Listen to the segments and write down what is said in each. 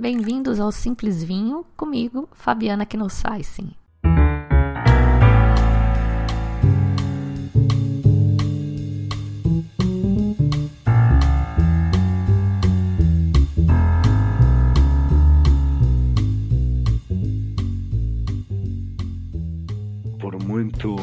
Bem-vindos ao Simples Vinho, comigo, Fabiana Knossaisen. Por muito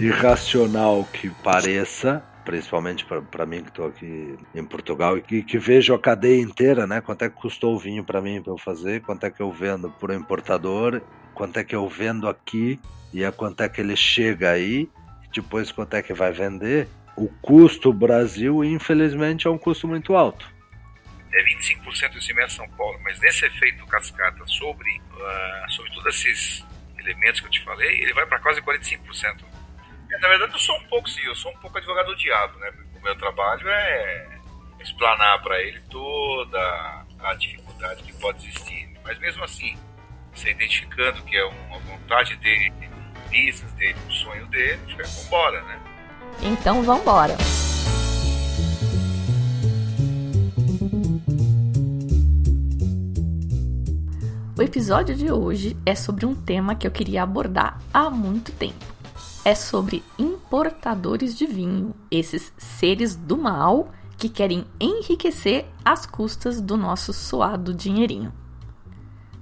irracional que pareça, principalmente para mim que estou aqui em Portugal e que, que, vejo a cadeia inteira, né? Quanto é que custou o vinho para mim para eu fazer, quanto é que eu vendo por importador, quanto é que eu vendo aqui e a quanto é que ele chega aí, depois quanto é que vai vender. O custo Brasil, infelizmente, é um custo muito alto. É 25% do cimento São Paulo, mas nesse efeito cascata sobre, uh, sobre todos esses elementos que eu te falei, ele vai para quase 45%. É, na verdade, eu sou um pouco, sim, eu sou um pouco advogado do diabo, né? O meu trabalho é explanar para ele toda a dificuldade que pode existir. Mas mesmo assim, você identificando que é uma vontade dele, business dele, um sonho dele, vambora, né? Então vambora. O episódio de hoje é sobre um tema que eu queria abordar há muito tempo é sobre importadores de vinho, esses seres do mal que querem enriquecer às custas do nosso suado dinheirinho.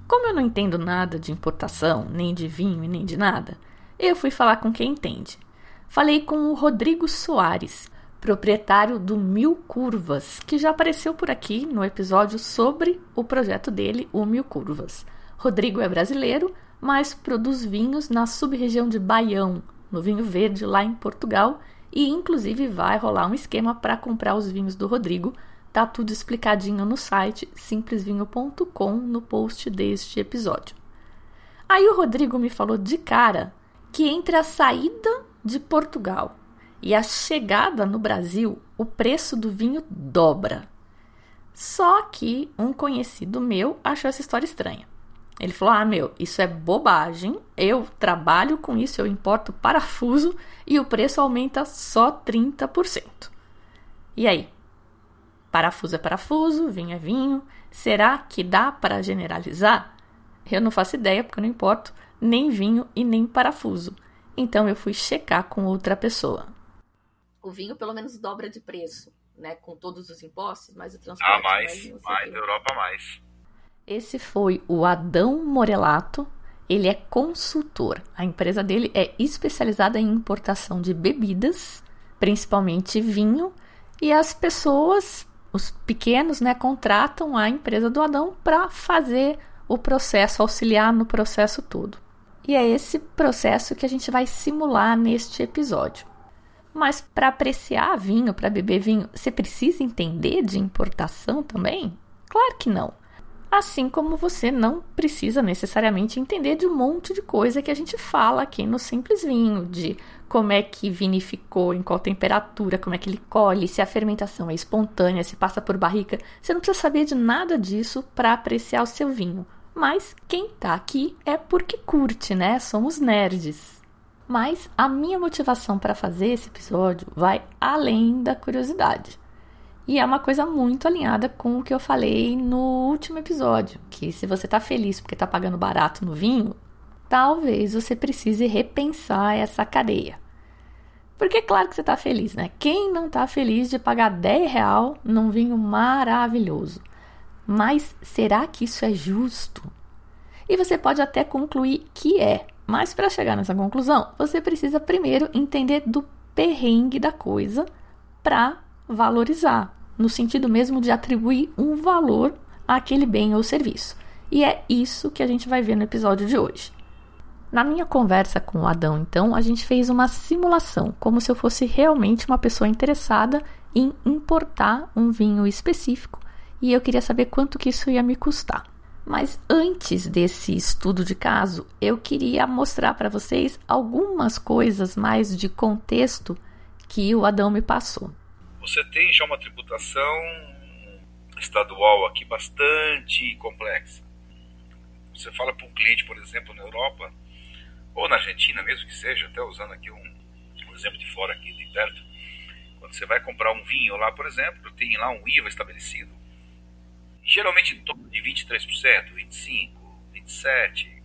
Como eu não entendo nada de importação, nem de vinho e nem de nada, eu fui falar com quem entende. Falei com o Rodrigo Soares, proprietário do Mil Curvas, que já apareceu por aqui no episódio sobre o projeto dele, o Mil Curvas. Rodrigo é brasileiro, mas produz vinhos na sub-região de Baião, no Vinho Verde lá em Portugal e inclusive vai rolar um esquema para comprar os vinhos do Rodrigo. Tá tudo explicadinho no site simplesvinho.com no post deste episódio. Aí o Rodrigo me falou de cara que entre a saída de Portugal e a chegada no Brasil, o preço do vinho dobra. Só que um conhecido meu achou essa história estranha. Ele falou: Ah, meu, isso é bobagem. Eu trabalho com isso, eu importo parafuso e o preço aumenta só 30%. E aí? Parafuso é parafuso, vinho é vinho. Será que dá para generalizar? Eu não faço ideia, porque eu não importo nem vinho e nem parafuso. Então eu fui checar com outra pessoa. O vinho pelo menos dobra de preço, né? Com todos os impostos, mais o transporte. Ah, mais, mais, mais Europa mais. Esse foi o Adão Morelato. Ele é consultor. A empresa dele é especializada em importação de bebidas, principalmente vinho, e as pessoas, os pequenos, né, contratam a empresa do Adão para fazer o processo, auxiliar no processo todo. E é esse processo que a gente vai simular neste episódio. Mas para apreciar vinho, para beber vinho, você precisa entender de importação também? Claro que não. Assim como você não precisa necessariamente entender de um monte de coisa que a gente fala aqui no Simples Vinho, de como é que vinificou, em qual temperatura, como é que ele colhe, se a fermentação é espontânea, se passa por barrica. Você não precisa saber de nada disso para apreciar o seu vinho. Mas quem tá aqui é porque curte, né? Somos nerds. Mas a minha motivação para fazer esse episódio vai além da curiosidade. E é uma coisa muito alinhada com o que eu falei no último episódio, que se você está feliz porque está pagando barato no vinho, talvez você precise repensar essa cadeia. Porque é claro que você está feliz, né? Quem não está feliz de pagar 10 real num vinho maravilhoso? Mas será que isso é justo? E você pode até concluir que é, mas para chegar nessa conclusão, você precisa primeiro entender do perrengue da coisa para valorizar, no sentido mesmo de atribuir um valor àquele bem ou serviço. E é isso que a gente vai ver no episódio de hoje. Na minha conversa com o Adão, então, a gente fez uma simulação, como se eu fosse realmente uma pessoa interessada em importar um vinho específico e eu queria saber quanto que isso ia me custar. Mas antes desse estudo de caso, eu queria mostrar para vocês algumas coisas mais de contexto que o Adão me passou você tem já uma tributação estadual aqui bastante complexa. Você fala para um cliente, por exemplo, na Europa, ou na Argentina mesmo que seja, até usando aqui um, um exemplo de fora aqui de perto, quando você vai comprar um vinho lá, por exemplo, tem lá um IVA estabelecido. geralmente em torno de 23%, 25%, 27%.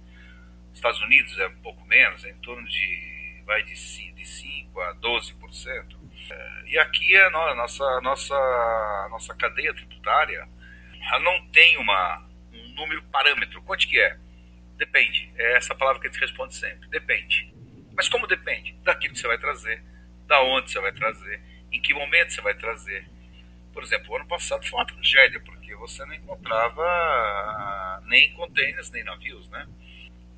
Estados Unidos é um pouco menos, é em torno de, vai de, de 5% a 12%. É, e aqui a nossa, a nossa, a nossa cadeia tributária ela não tem uma, um número parâmetro. Quanto que é? Depende. É essa palavra que a gente responde sempre. Depende. Mas como depende? Daquilo que você vai trazer, da onde você vai trazer, em que momento você vai trazer. Por exemplo, o ano passado foi uma tragédia, porque você não encontrava nem contêineres, nem navios, né?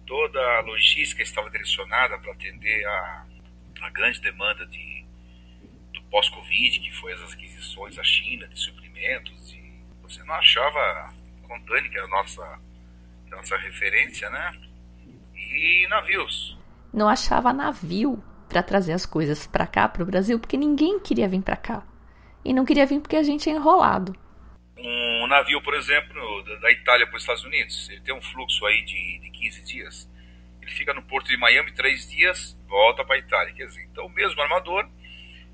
Toda a logística estava direcionada para atender a, a grande demanda de, pós-Covid, que foi as aquisições da China de suprimentos, e você não achava contêiner, que é a nossa nossa referência, né? E navios. Não achava navio para trazer as coisas para cá, para o Brasil, porque ninguém queria vir para cá. E não queria vir porque a gente é enrolado. Um navio, por exemplo, da Itália para os Estados Unidos, ele tem um fluxo aí de, de 15 dias. Ele fica no porto de Miami três dias, volta para a Itália. Quer dizer, então o mesmo armador,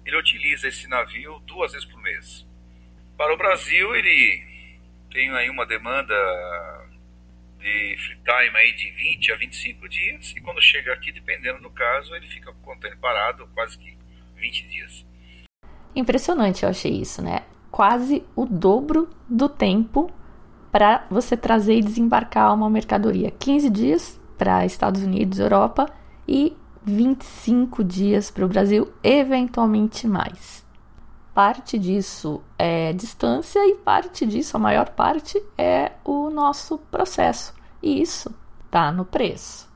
ele utiliza esse navio duas vezes por mês. Para o Brasil, ele tem aí uma demanda de free time aí de 20 a 25 dias e quando chega aqui, dependendo do caso, ele fica com o container parado quase que 20 dias. Impressionante eu achei isso, né? Quase o dobro do tempo para você trazer e desembarcar uma mercadoria. 15 dias para Estados Unidos, Europa e 25 dias para o Brasil, eventualmente mais. Parte disso é distância e parte disso, a maior parte, é o nosso processo. E isso tá no preço.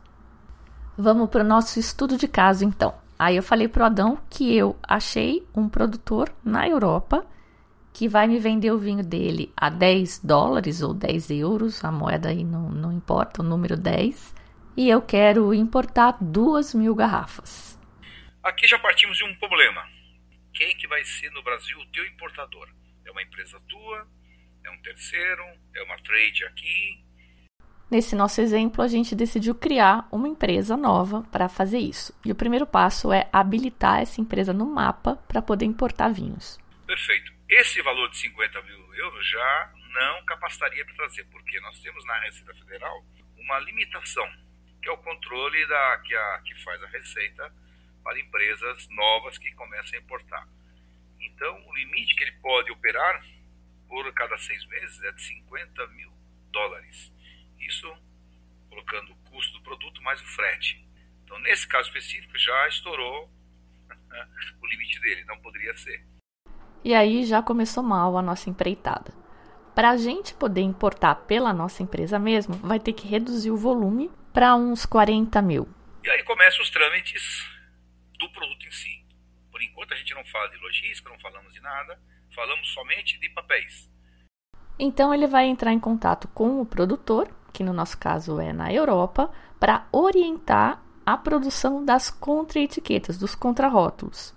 Vamos para o nosso estudo de caso então. Aí eu falei pro Adão que eu achei um produtor na Europa que vai me vender o vinho dele a 10 dólares ou 10 euros, a moeda aí não, não importa, o número 10, e eu quero importar duas mil garrafas. Aqui já partimos de um problema quem que vai ser no Brasil o teu importador? É uma empresa tua? É um terceiro? É uma trade aqui? Nesse nosso exemplo, a gente decidiu criar uma empresa nova para fazer isso. E o primeiro passo é habilitar essa empresa no mapa para poder importar vinhos. Perfeito. Esse valor de 50 mil euros já não capacitaria para trazer, porque nós temos na Receita Federal uma limitação, que é o controle da, que, a, que faz a Receita para empresas novas que começam a importar. Então, o limite que ele pode operar por cada seis meses é de 50 mil dólares. Isso colocando o custo do produto mais o frete. Então, nesse caso específico, já estourou o limite dele, não poderia ser. E aí já começou mal a nossa empreitada. Para a gente poder importar pela nossa empresa mesmo, vai ter que reduzir o volume para uns 40 mil. E aí começam os trâmites do produto em si. Por enquanto a gente não fala de logística, não falamos de nada, falamos somente de papéis. Então ele vai entrar em contato com o produtor, que no nosso caso é na Europa, para orientar a produção das contraetiquetas, dos contrarótulos.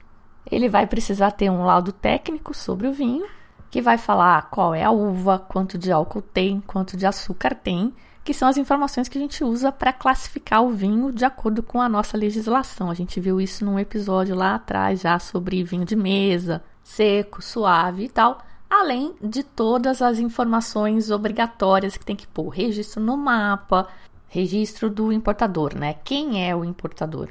Ele vai precisar ter um laudo técnico sobre o vinho, que vai falar qual é a uva, quanto de álcool tem, quanto de açúcar tem que são as informações que a gente usa para classificar o vinho de acordo com a nossa legislação. A gente viu isso num episódio lá atrás já sobre vinho de mesa, seco, suave e tal, além de todas as informações obrigatórias que tem que pôr, registro no mapa, registro do importador, né? Quem é o importador?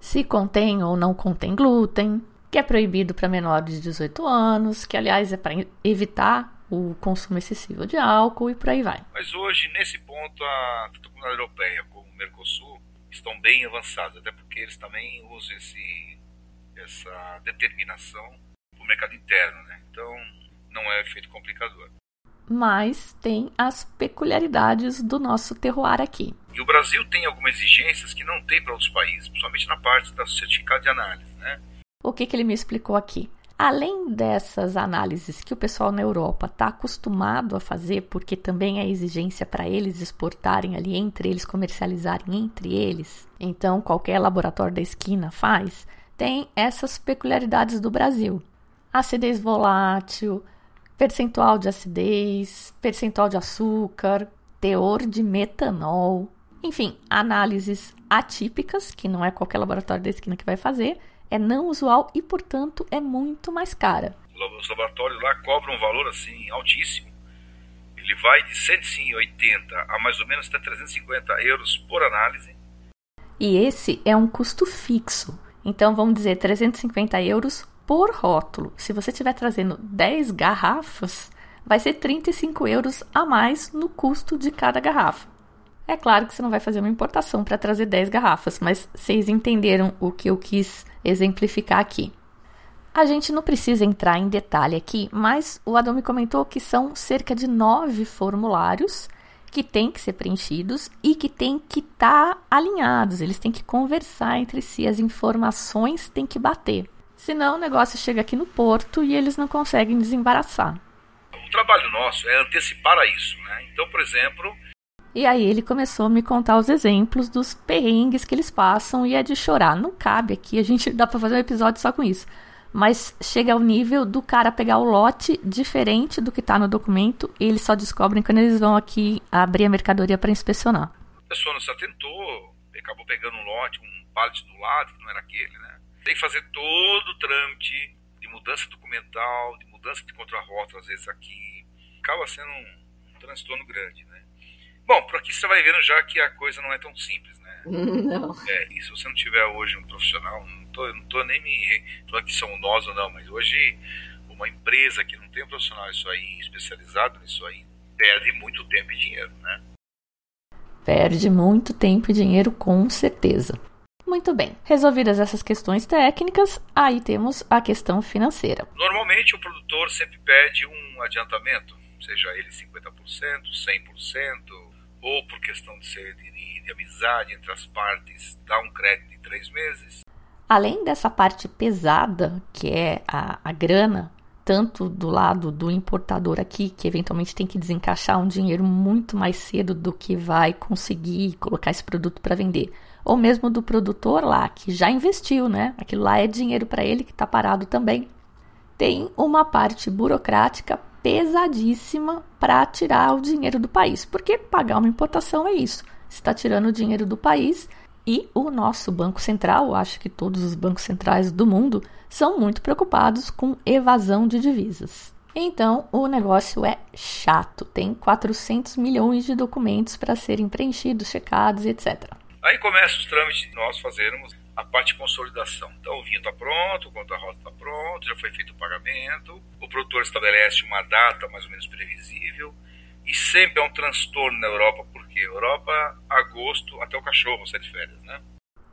Se contém ou não contém glúten, que é proibido para menores de 18 anos, que aliás é para evitar o consumo excessivo de álcool e por aí vai. Mas hoje, nesse ponto, a, tanto a Comunidade Europeia como o Mercosul estão bem avançados, até porque eles também usam esse, essa determinação para o mercado interno, né? Então, não é efeito complicador. Mas tem as peculiaridades do nosso terroir aqui. E o Brasil tem algumas exigências que não tem para outros países, principalmente na parte da certificado de análise, né? O que, que ele me explicou aqui? Além dessas análises que o pessoal na Europa está acostumado a fazer, porque também é exigência para eles exportarem ali entre eles, comercializarem entre eles, então qualquer laboratório da esquina faz, tem essas peculiaridades do Brasil: acidez volátil, percentual de acidez, percentual de açúcar, teor de metanol, enfim, análises atípicas, que não é qualquer laboratório da esquina que vai fazer é não usual e, portanto, é muito mais cara. Os laboratórios lá cobram um valor assim altíssimo. Ele vai de 180 a mais ou menos até 350 euros por análise. E esse é um custo fixo. Então vamos dizer 350 euros por rótulo. Se você estiver trazendo 10 garrafas, vai ser 35 euros a mais no custo de cada garrafa. É claro que você não vai fazer uma importação para trazer 10 garrafas, mas vocês entenderam o que eu quis exemplificar aqui. A gente não precisa entrar em detalhe aqui, mas o Adão me comentou que são cerca de nove formulários que têm que ser preenchidos e que têm que estar tá alinhados, eles têm que conversar entre si, as informações têm que bater. Senão o negócio chega aqui no porto e eles não conseguem desembaraçar. O trabalho nosso é antecipar a isso, né? Então, por exemplo. E aí ele começou a me contar os exemplos dos perrengues que eles passam e é de chorar. Não cabe aqui, a gente dá para fazer um episódio só com isso mas chega ao nível do cara pegar o lote diferente do que está no documento e eles só descobrem quando eles vão aqui abrir a mercadoria para inspecionar. A pessoa não se atentou, acabou pegando um lote, um pallet do lado, que não era aquele, né? Tem que fazer todo o trâmite de mudança documental, de mudança de contrarrota, às vezes aqui. Acaba sendo um, um transtorno grande, né? Bom, por aqui você vai vendo já que a coisa não é tão simples, né? Não. É, e se você não tiver hoje um profissional, tô, não tô nem me falando que são nós ou não, mas hoje uma empresa que não tem um profissional isso aí, especializado nisso aí, perde muito tempo e dinheiro, né? Perde muito tempo e dinheiro, com certeza. Muito bem, resolvidas essas questões técnicas, aí temos a questão financeira. Normalmente o produtor sempre pede um adiantamento, seja ele 50%, 100%, ou por questão de ser de, de amizade entre as partes, dá um crédito de três meses. Além dessa parte pesada, que é a, a grana, tanto do lado do importador aqui, que eventualmente tem que desencaixar um dinheiro muito mais cedo do que vai conseguir colocar esse produto para vender, ou mesmo do produtor lá, que já investiu, né? Aquilo lá é dinheiro para ele que está parado também. Tem uma parte burocrática pesadíssima para tirar o dinheiro do país, porque pagar uma importação é isso. Está tirando o dinheiro do país e o nosso Banco Central, acho que todos os bancos centrais do mundo, são muito preocupados com evasão de divisas. Então, o negócio é chato. Tem 400 milhões de documentos para serem preenchidos, checados, etc. Aí começa os trâmites de nós fazermos a parte de consolidação. Então, o vinho está pronto, o conta-rota está pronto, já foi feito o pagamento, o produtor estabelece uma data mais ou menos previsível, e sempre é um transtorno na Europa, porque Europa, agosto, até o cachorro sai de férias, né?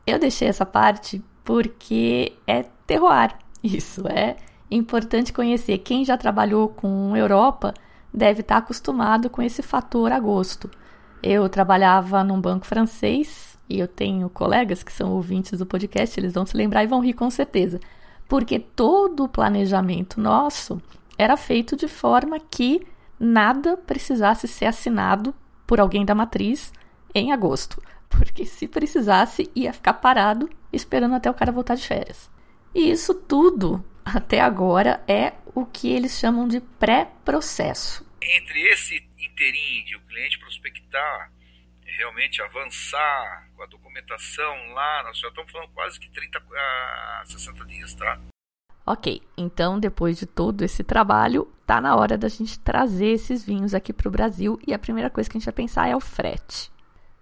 Eu deixei essa parte porque é terroir. Isso é importante conhecer. Quem já trabalhou com Europa deve estar acostumado com esse fator agosto. Eu trabalhava num banco francês e eu tenho colegas que são ouvintes do podcast, eles vão se lembrar e vão rir com certeza. Porque todo o planejamento nosso era feito de forma que nada precisasse ser assinado por alguém da matriz em agosto, porque se precisasse ia ficar parado esperando até o cara voltar de férias. E isso tudo até agora é o que eles chamam de pré-processo. Entre esse inteirinho de o cliente prospectar, realmente avançar com a documentação lá, nós já estamos falando quase que 30 a 60 dias, tá? Ok, então depois de todo esse trabalho, tá na hora da gente trazer esses vinhos aqui para o Brasil e a primeira coisa que a gente vai pensar é o frete.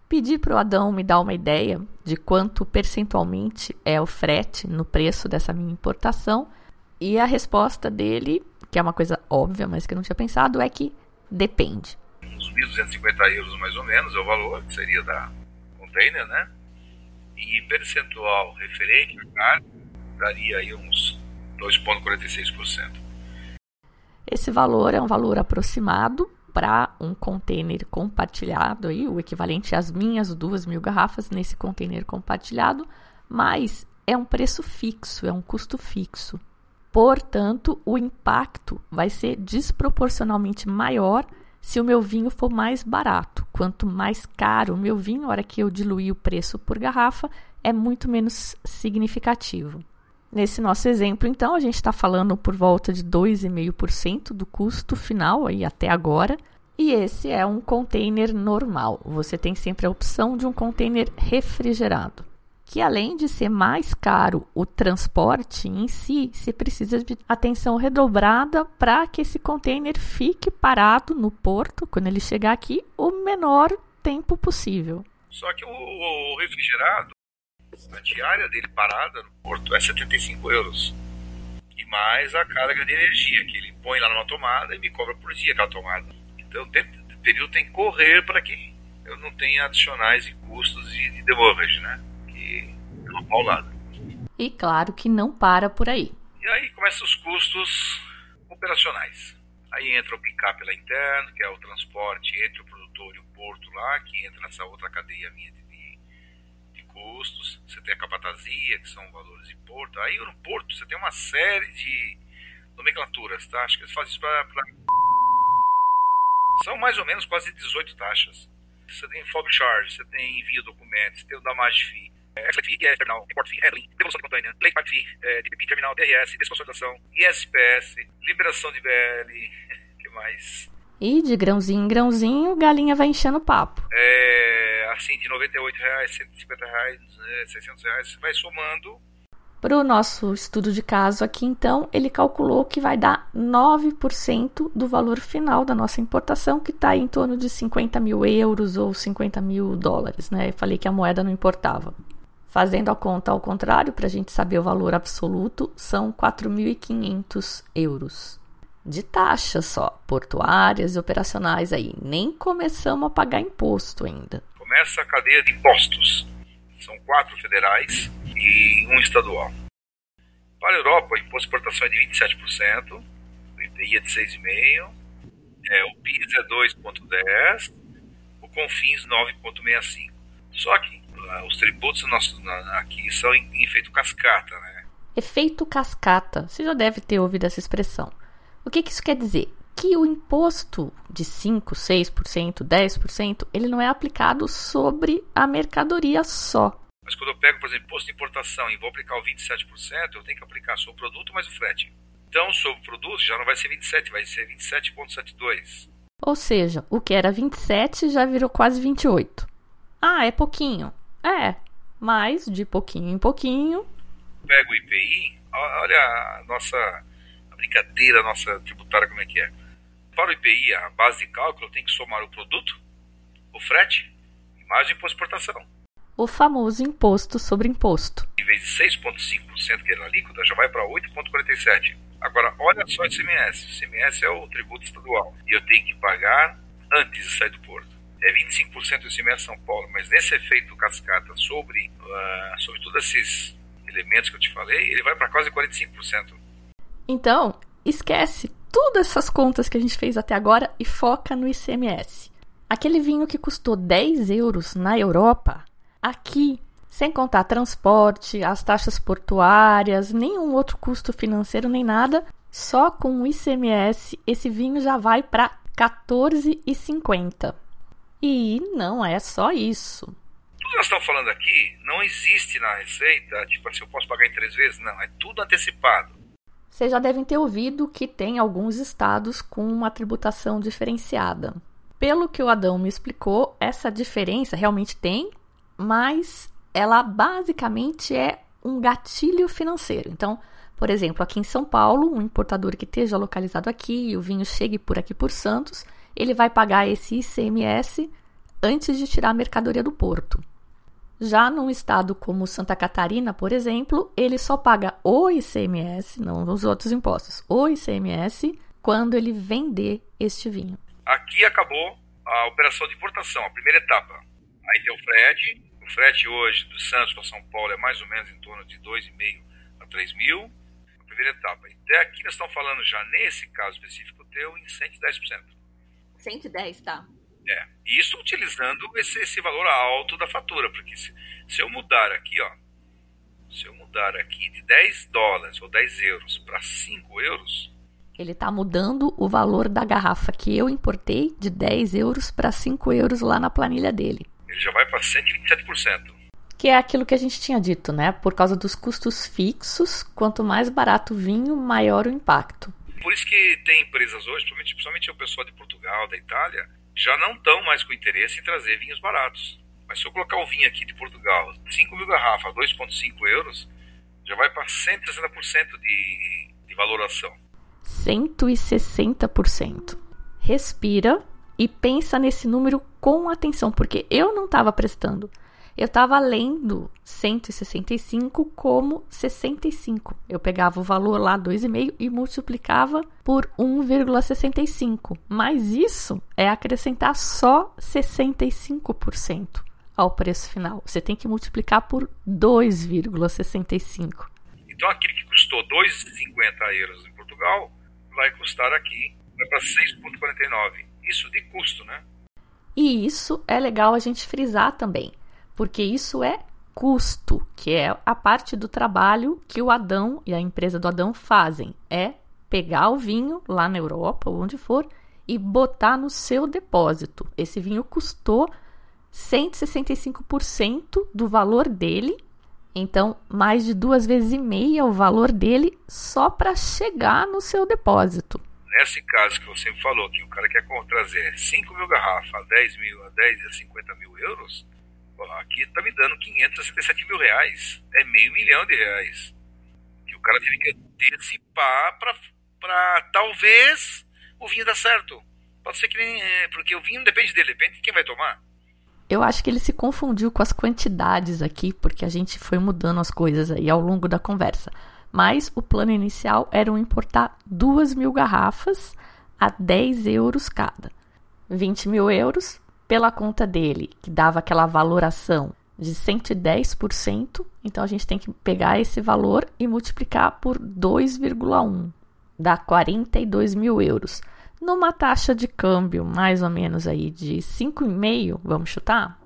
Pedi para o Adão me dar uma ideia de quanto percentualmente é o frete no preço dessa minha importação e a resposta dele, que é uma coisa óbvia, mas que eu não tinha pensado, é que depende. Uns 1.250 euros mais ou menos é o valor que seria da container, né? E percentual referente à carne daria aí uns 2,46%. Esse valor é um valor aproximado para um container compartilhado, aí, o equivalente às minhas duas mil garrafas nesse container compartilhado, mas é um preço fixo, é um custo fixo. Portanto, o impacto vai ser desproporcionalmente maior se o meu vinho for mais barato. Quanto mais caro o meu vinho, na hora que eu diluir o preço por garrafa, é muito menos significativo. Nesse nosso exemplo, então, a gente está falando por volta de 2,5% do custo final aí até agora. E esse é um container normal. Você tem sempre a opção de um container refrigerado, que além de ser mais caro o transporte em si, se precisa de atenção redobrada para que esse container fique parado no porto quando ele chegar aqui o menor tempo possível. Só que o, refrigerado, a diária dele parada no porto é 75 euros. E mais a carga de energia que ele põe lá numa tomada e me cobra por dia aquela tomada. Então, o período tem que correr para que eu não tenha adicionais e custos de, de demorrage, né? E claro que não para por aí. E aí começam os custos operacionais. Aí entra o picape lá interno, que é o transporte entre o produtor e o porto lá, que entra nessa outra cadeia minha de, de, de custos. Você tem a capatazia, que são valores de porto. Aí no porto você tem uma série de nomenclaturas, tá? Acho que eles fazem isso para. Pra... São mais ou menos quase 18 taxas você tem FOB Charge, você tem envio documentos, você tem o damage fee, é, Exit fee, ES terminal, import fee, handling, devolução de late part fee, é, DPP terminal, DRS, desconsolidação, ISPS, liberação de BL, que mais? E de grãozinho em grãozinho, galinha vai enchendo o papo. É, assim, de 98 reais, 150 reais, 600 reais, vai somando para o nosso estudo de caso aqui, então, ele calculou que vai dar 9% do valor final da nossa importação, que está em torno de 50 mil euros ou 50 mil dólares, né? Eu falei que a moeda não importava. Fazendo a conta ao contrário, para a gente saber o valor absoluto, são 4.500 euros. De taxas só, portuárias e operacionais aí. Nem começamos a pagar imposto ainda. Começa a cadeia de impostos. São quatro federais e um estadual. Para a Europa, o imposto de exportação é de 27%, o IPI é de 6,5%, é, o PIS é 2,10%, o CONFINS 9,65%. Só que os tributos nossos, aqui são em, em efeito cascata, né? Efeito cascata. Você já deve ter ouvido essa expressão. O que, que isso quer dizer? Que o imposto de 5, 6%, 10%, ele não é aplicado sobre a mercadoria só. Mas quando eu pego, por exemplo, imposto de importação e vou aplicar o 27%, eu tenho que aplicar só o produto mais o frete. Então, sobre o produto já não vai ser 27, vai ser 27,72. Ou seja, o que era 27 já virou quase 28. Ah, é pouquinho. É, mas de pouquinho em pouquinho. Pega o IPI, olha a nossa a brincadeira, a nossa tributária como é que é. Para o IPI, a base de cálculo tem que somar o produto, o frete e mais o imposto de exportação o famoso imposto sobre imposto. Em vez de 6,5% que era líquida, já vai para 8,47%. Agora, olha só o ICMS. O ICMS é o tributo estadual. E eu tenho que pagar antes de sair do porto. É 25% do ICMS São Paulo, mas nesse efeito cascata sobre, uh, sobre todos esses elementos que eu te falei, ele vai para quase 45%. Então, esquece todas essas contas que a gente fez até agora e foca no ICMS. Aquele vinho que custou 10 euros na Europa Aqui, sem contar transporte, as taxas portuárias, nenhum outro custo financeiro nem nada, só com o ICMS esse vinho já vai para 14,50. E não é só isso. Tudo que nós estamos falando aqui não existe na receita, tipo assim, eu posso pagar em três vezes, não, é tudo antecipado. Vocês já devem ter ouvido que tem alguns estados com uma tributação diferenciada. Pelo que o Adão me explicou, essa diferença realmente tem, mas ela basicamente é um gatilho financeiro. Então, por exemplo, aqui em São Paulo, um importador que esteja localizado aqui e o vinho chegue por aqui por Santos, ele vai pagar esse ICMS antes de tirar a mercadoria do porto. Já num estado como Santa Catarina, por exemplo, ele só paga o ICMS, não os outros impostos, o ICMS, quando ele vender este vinho. Aqui acabou a operação de importação, a primeira etapa. Aí tem o frete, o frete hoje do Santos para São Paulo é mais ou menos em torno de 2,5 a 3 mil, a primeira etapa. Até aqui nós estamos falando já, nesse caso específico teu, em 110%. 110, tá. É, isso utilizando esse, esse valor alto da fatura, porque se, se eu mudar aqui, ó, se eu mudar aqui de 10 dólares ou 10 euros para 5 euros, ele está mudando o valor da garrafa que eu importei de 10 euros para 5 euros lá na planilha dele ele já vai para 127%. Que é aquilo que a gente tinha dito, né? Por causa dos custos fixos, quanto mais barato o vinho, maior o impacto. Por isso que tem empresas hoje, principalmente, principalmente o pessoal de Portugal, da Itália, já não estão mais com interesse em trazer vinhos baratos. Mas se eu colocar o vinho aqui de Portugal, 5 mil garrafas, 2,5 euros, já vai para 160% de, de valoração. 160%. Respira e pensa nesse número com atenção, porque eu não estava prestando. Eu estava lendo 165 como 65. Eu pegava o valor lá 2,5 e multiplicava por 1,65. Mas isso é acrescentar só 65% ao preço final. Você tem que multiplicar por 2,65. Então aquele que custou 2,50 euros em Portugal vai custar aqui vai para 6,49. Isso de custo, né? E isso é legal a gente frisar também, porque isso é custo, que é a parte do trabalho que o Adão e a empresa do Adão fazem. É pegar o vinho lá na Europa ou onde for e botar no seu depósito. Esse vinho custou 165% do valor dele. Então, mais de duas vezes e meia o valor dele só para chegar no seu depósito. Nesse caso que você falou, que o cara quer trazer 5 mil garrafas a 10 mil, a 10 a 50 mil euros, aqui está me dando 567 mil reais. É meio milhão de reais. Que o cara teve que antecipar para talvez o vinho dar certo. Pode ser que nem. É, porque o vinho depende dele, depende de quem vai tomar. Eu acho que ele se confundiu com as quantidades aqui, porque a gente foi mudando as coisas aí ao longo da conversa. Mas o plano inicial era importar 2 mil garrafas a 10 euros cada. 20 mil euros pela conta dele, que dava aquela valoração de 110%. Então a gente tem que pegar esse valor e multiplicar por 2,1, dá 42 mil euros numa taxa de câmbio mais ou menos aí de 5,5, vamos chutar,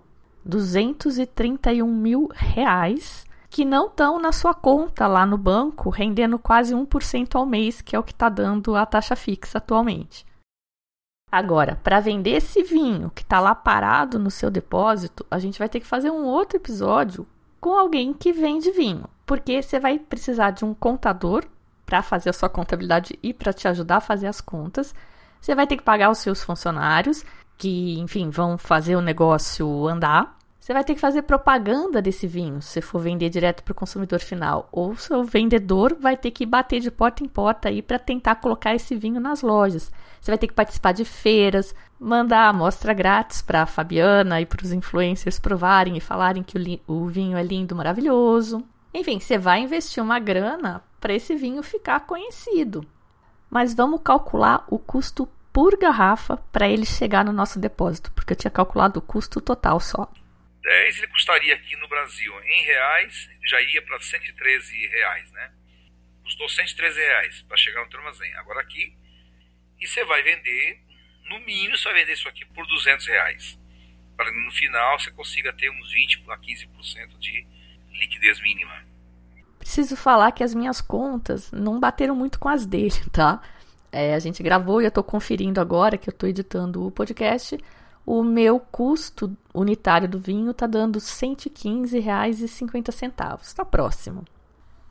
231 mil reais que não estão na sua conta lá no banco, rendendo quase 1% ao mês, que é o que está dando a taxa fixa atualmente. Agora, para vender esse vinho que está lá parado no seu depósito, a gente vai ter que fazer um outro episódio com alguém que vende vinho, porque você vai precisar de um contador para fazer a sua contabilidade e para te ajudar a fazer as contas. Você vai ter que pagar os seus funcionários, que, enfim, vão fazer o negócio andar. Você vai ter que fazer propaganda desse vinho, se for vender direto para o consumidor final. Ou seu vendedor vai ter que bater de porta em porta aí para tentar colocar esse vinho nas lojas. Você vai ter que participar de feiras, mandar amostra grátis para a Fabiana e para os influencers provarem e falarem que o, o vinho é lindo, maravilhoso. Enfim, você vai investir uma grana para esse vinho ficar conhecido mas vamos calcular o custo por garrafa para ele chegar no nosso depósito, porque eu tinha calculado o custo total só. 10 ele custaria aqui no Brasil em reais, já ia para 113 reais, né? Custou 113 reais para chegar no teu armazém. Agora aqui, e você vai vender, no mínimo você vai vender isso aqui por 200 reais. Para no final você consiga ter uns 20 a 15% de liquidez mínima. Preciso falar que as minhas contas não bateram muito com as dele, tá? É, a gente gravou e eu tô conferindo agora que eu tô editando o podcast. O meu custo unitário do vinho tá dando R$ 115,50. Tá próximo.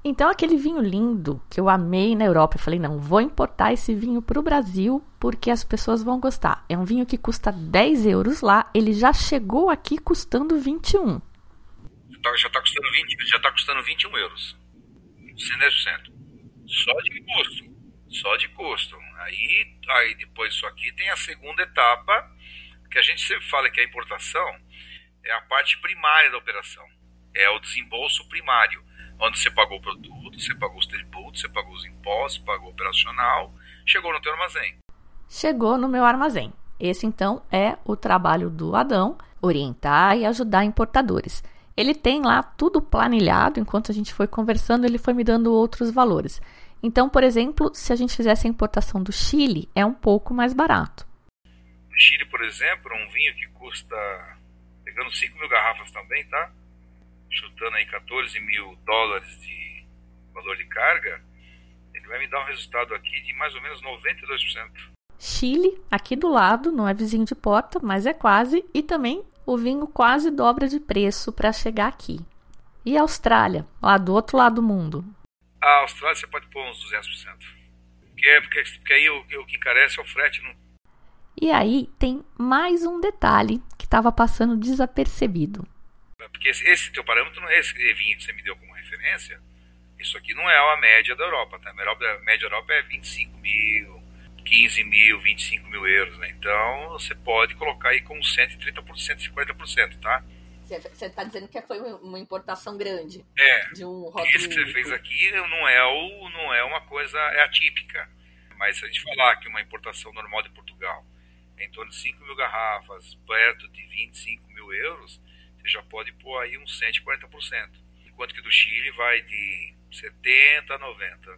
Então, aquele vinho lindo que eu amei na Europa, eu falei: não, vou importar esse vinho para o Brasil porque as pessoas vão gostar. É um vinho que custa 10 euros lá, ele já chegou aqui custando 21. Já está custando, 20, já tá custando 21 euros. 110%. Só de custo. Só de custo. Aí, aí depois disso aqui tem a segunda etapa, que a gente sempre fala que a importação é a parte primária da operação. É o desembolso primário, onde você pagou o produto, você pagou os tributos, você pagou os impostos, pagou o operacional, chegou no teu armazém. Chegou no meu armazém. Esse então é o trabalho do Adão, orientar e ajudar importadores. Ele tem lá tudo planilhado, enquanto a gente foi conversando, ele foi me dando outros valores. Então, por exemplo, se a gente fizesse a importação do Chile, é um pouco mais barato. No Chile, por exemplo, um vinho que custa, pegando 5 mil garrafas também, tá? Chutando aí 14 mil dólares de valor de carga, ele vai me dar um resultado aqui de mais ou menos 92%. Chile, aqui do lado, não é vizinho de porta, mas é quase, e também o vinho quase dobra de preço para chegar aqui. E a Austrália, lá do outro lado do mundo? A Austrália você pode pôr uns 200%. Porque, é, porque, porque aí o, o que encarece é o frete. No... E aí tem mais um detalhe que estava passando desapercebido. Porque esse, esse teu parâmetro, esse vinho que você me deu como referência, isso aqui não é a média da Europa, tá? A média da Europa é 25 mil, 15 mil, 25 mil euros, né? Então você pode colocar aí com 130%, 150%, tá? Você está dizendo que foi uma importação grande. É. De um rótulo Isso que você fez aqui não é, o, não é uma coisa é atípica. Mas se a gente falar que uma importação normal de Portugal é em torno de 5 mil garrafas, perto de 25 mil euros, você já pode pôr aí uns 140%. Enquanto que do Chile vai de 70 a 90.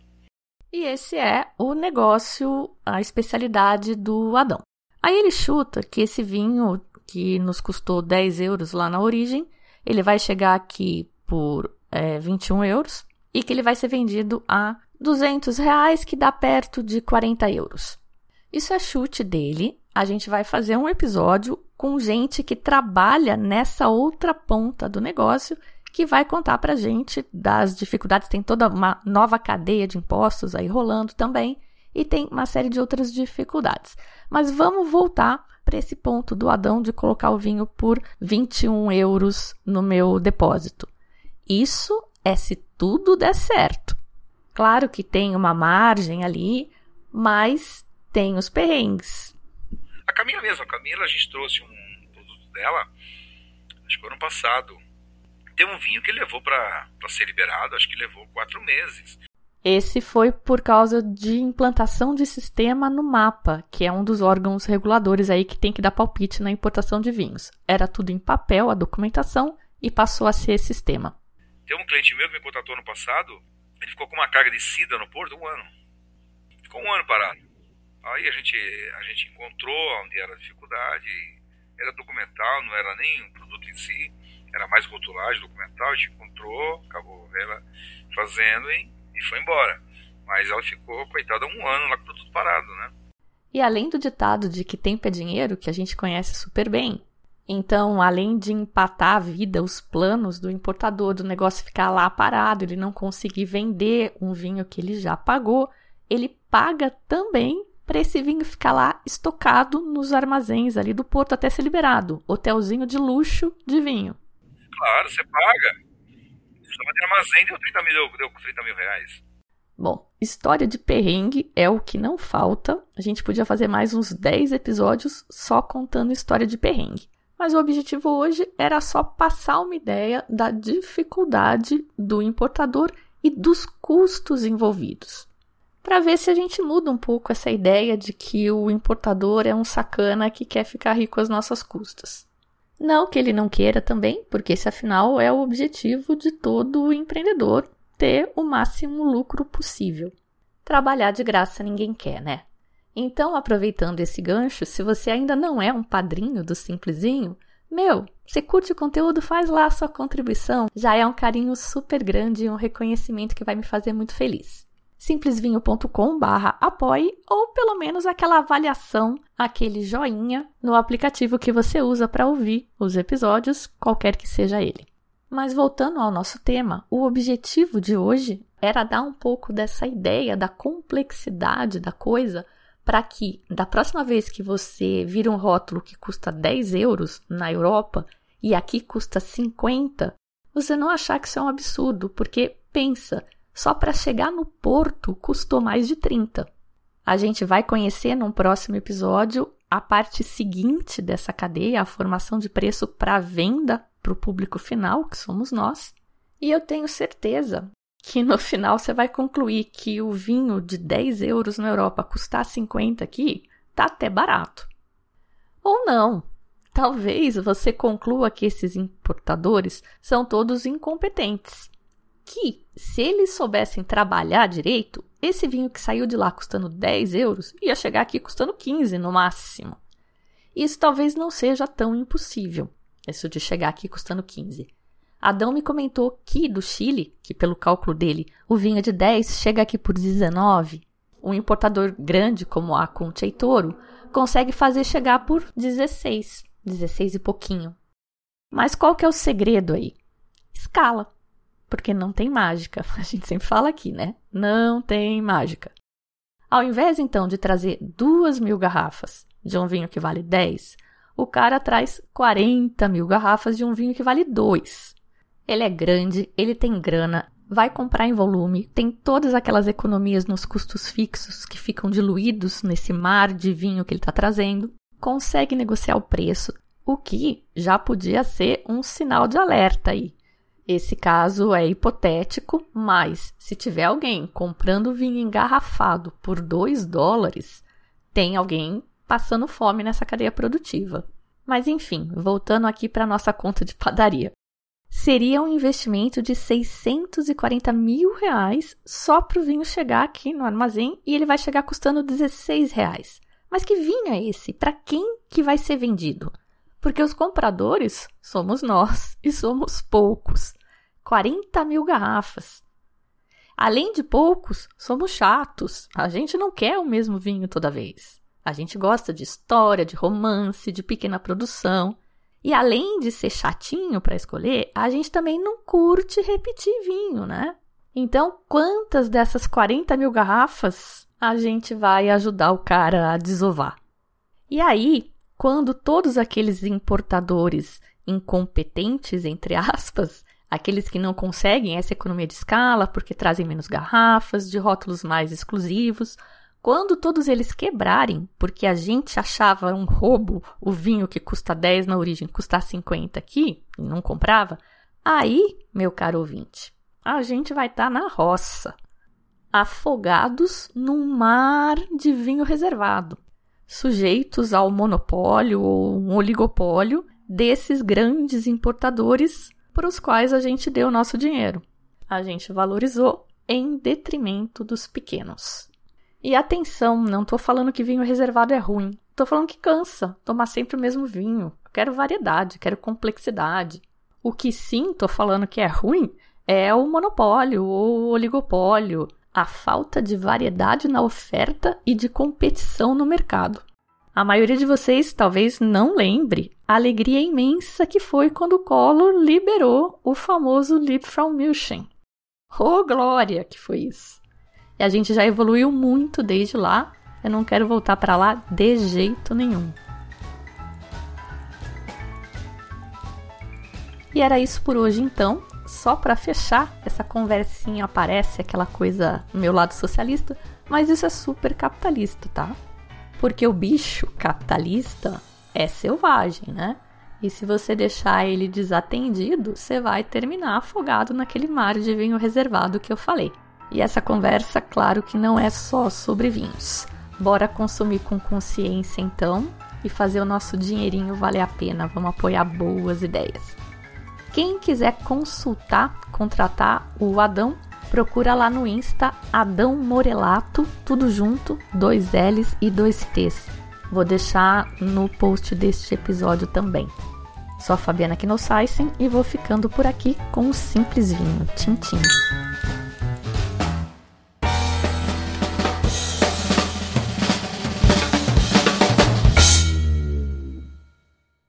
E esse é o negócio, a especialidade do Adão. Aí ele chuta que esse vinho que nos custou 10 euros lá na origem, ele vai chegar aqui por é, 21 euros e que ele vai ser vendido a 200 reais, que dá perto de 40 euros. Isso é chute dele. A gente vai fazer um episódio com gente que trabalha nessa outra ponta do negócio que vai contar para gente das dificuldades. Tem toda uma nova cadeia de impostos aí rolando também e tem uma série de outras dificuldades. Mas vamos voltar para esse ponto do Adão de colocar o vinho por 21 euros no meu depósito. Isso é se tudo der certo. Claro que tem uma margem ali, mas tem os perrengues. A Camila mesmo, a Camila, a gente trouxe um produto dela, acho que foi ano passado. Tem um vinho que levou para ser liberado, acho que levou quatro meses. Esse foi por causa de implantação de sistema no mapa, que é um dos órgãos reguladores aí que tem que dar palpite na importação de vinhos. Era tudo em papel, a documentação, e passou a ser sistema. Tem um cliente meu que me contratou no passado, ele ficou com uma carga de sida no porto um ano. Ficou um ano parado. Aí a gente, a gente encontrou onde era a dificuldade, era documental, não era nem um produto em si, era mais rotulagem documental, a gente encontrou, acabou ela fazendo e, e foi embora. Mas ela ficou, coitada, um ano lá com o produto parado, né? E além do ditado de que tempo é dinheiro, que a gente conhece super bem, então, além de empatar a vida, os planos do importador, do negócio ficar lá parado, ele não conseguir vender um vinho que ele já pagou, ele paga também para esse vinho ficar lá estocado nos armazéns ali do porto até ser liberado. Hotelzinho de luxo de vinho. Claro, você paga. Chama de armazém, deu 30 mil, deu 30 mil reais. Bom, história de perrengue é o que não falta. A gente podia fazer mais uns 10 episódios só contando história de perrengue mas o objetivo hoje era só passar uma ideia da dificuldade do importador e dos custos envolvidos. Para ver se a gente muda um pouco essa ideia de que o importador é um sacana que quer ficar rico às nossas custas. Não que ele não queira também, porque esse afinal é o objetivo de todo empreendedor ter o máximo lucro possível. Trabalhar de graça ninguém quer, né? Então, aproveitando esse gancho, se você ainda não é um padrinho do Simplesinho, meu, você curte o conteúdo, faz lá a sua contribuição. Já é um carinho super grande e um reconhecimento que vai me fazer muito feliz. simplesvinho.com barra apoie ou pelo menos aquela avaliação, aquele joinha no aplicativo que você usa para ouvir os episódios, qualquer que seja ele. Mas voltando ao nosso tema, o objetivo de hoje era dar um pouco dessa ideia da complexidade da coisa para que da próxima vez que você vira um rótulo que custa 10 euros na Europa e aqui custa 50, você não achar que isso é um absurdo, porque pensa, só para chegar no porto custou mais de 30. A gente vai conhecer num próximo episódio a parte seguinte dessa cadeia, a formação de preço para venda para o público final, que somos nós. E eu tenho certeza que no final você vai concluir que o vinho de 10 euros na Europa custar 50 aqui, tá até barato. Ou não. Talvez você conclua que esses importadores são todos incompetentes. Que, se eles soubessem trabalhar direito, esse vinho que saiu de lá custando 10 euros ia chegar aqui custando 15 no máximo. Isso talvez não seja tão impossível, isso de chegar aqui custando 15. Adão me comentou que do Chile, que pelo cálculo dele, o vinho de 10 chega aqui por 19. Um importador grande como a Concha Toro consegue fazer chegar por 16, 16 e pouquinho. Mas qual que é o segredo aí? Escala. Porque não tem mágica. A gente sempre fala aqui, né? Não tem mágica. Ao invés, então, de trazer duas mil garrafas de um vinho que vale 10, O cara traz 40 mil garrafas de um vinho que vale 2. Ele é grande, ele tem grana, vai comprar em volume, tem todas aquelas economias nos custos fixos que ficam diluídos nesse mar de vinho que ele está trazendo, consegue negociar o preço, o que já podia ser um sinal de alerta aí. Esse caso é hipotético, mas se tiver alguém comprando vinho engarrafado por 2 dólares, tem alguém passando fome nessa cadeia produtiva. Mas enfim, voltando aqui para nossa conta de padaria. Seria um investimento de 640 mil reais só para o vinho chegar aqui no armazém e ele vai chegar custando 16 reais. Mas que vinho é esse? Para quem que vai ser vendido? Porque os compradores somos nós e somos poucos. 40 mil garrafas. Além de poucos, somos chatos. A gente não quer o mesmo vinho toda vez. A gente gosta de história, de romance, de pequena produção. E além de ser chatinho para escolher, a gente também não curte repetir vinho, né? Então, quantas dessas 40 mil garrafas a gente vai ajudar o cara a desovar? E aí, quando todos aqueles importadores incompetentes, entre aspas, aqueles que não conseguem essa economia de escala porque trazem menos garrafas, de rótulos mais exclusivos. Quando todos eles quebrarem, porque a gente achava um roubo o vinho que custa 10 na origem custar 50 aqui e não comprava, aí, meu caro ouvinte, a gente vai estar tá na roça, afogados num mar de vinho reservado, sujeitos ao monopólio ou um oligopólio desses grandes importadores para os quais a gente deu o nosso dinheiro. A gente valorizou em detrimento dos pequenos. E atenção, não estou falando que vinho reservado é ruim. Estou falando que cansa tomar sempre o mesmo vinho. Quero variedade, quero complexidade. O que sim estou falando que é ruim é o monopólio ou o oligopólio, a falta de variedade na oferta e de competição no mercado. A maioria de vocês talvez não lembre a alegria imensa que foi quando Collor liberou o famoso Liebfraumilchen. Oh, glória que foi isso! E a gente já evoluiu muito desde lá. Eu não quero voltar para lá de jeito nenhum. E era isso por hoje então. Só para fechar, essa conversinha aparece aquela coisa meu lado socialista, mas isso é super capitalista, tá? Porque o bicho capitalista é selvagem, né? E se você deixar ele desatendido, você vai terminar afogado naquele mar de vinho reservado que eu falei. E essa conversa, claro que não é só sobre vinhos. Bora consumir com consciência então e fazer o nosso dinheirinho valer a pena. Vamos apoiar boas ideias. Quem quiser consultar, contratar o Adão, procura lá no Insta Adão Morelato, tudo junto, dois L's e dois T's. Vou deixar no post deste episódio também. Sou a Fabiana Knossaisen e vou ficando por aqui com o Simples Vinho. Tchim, tchim.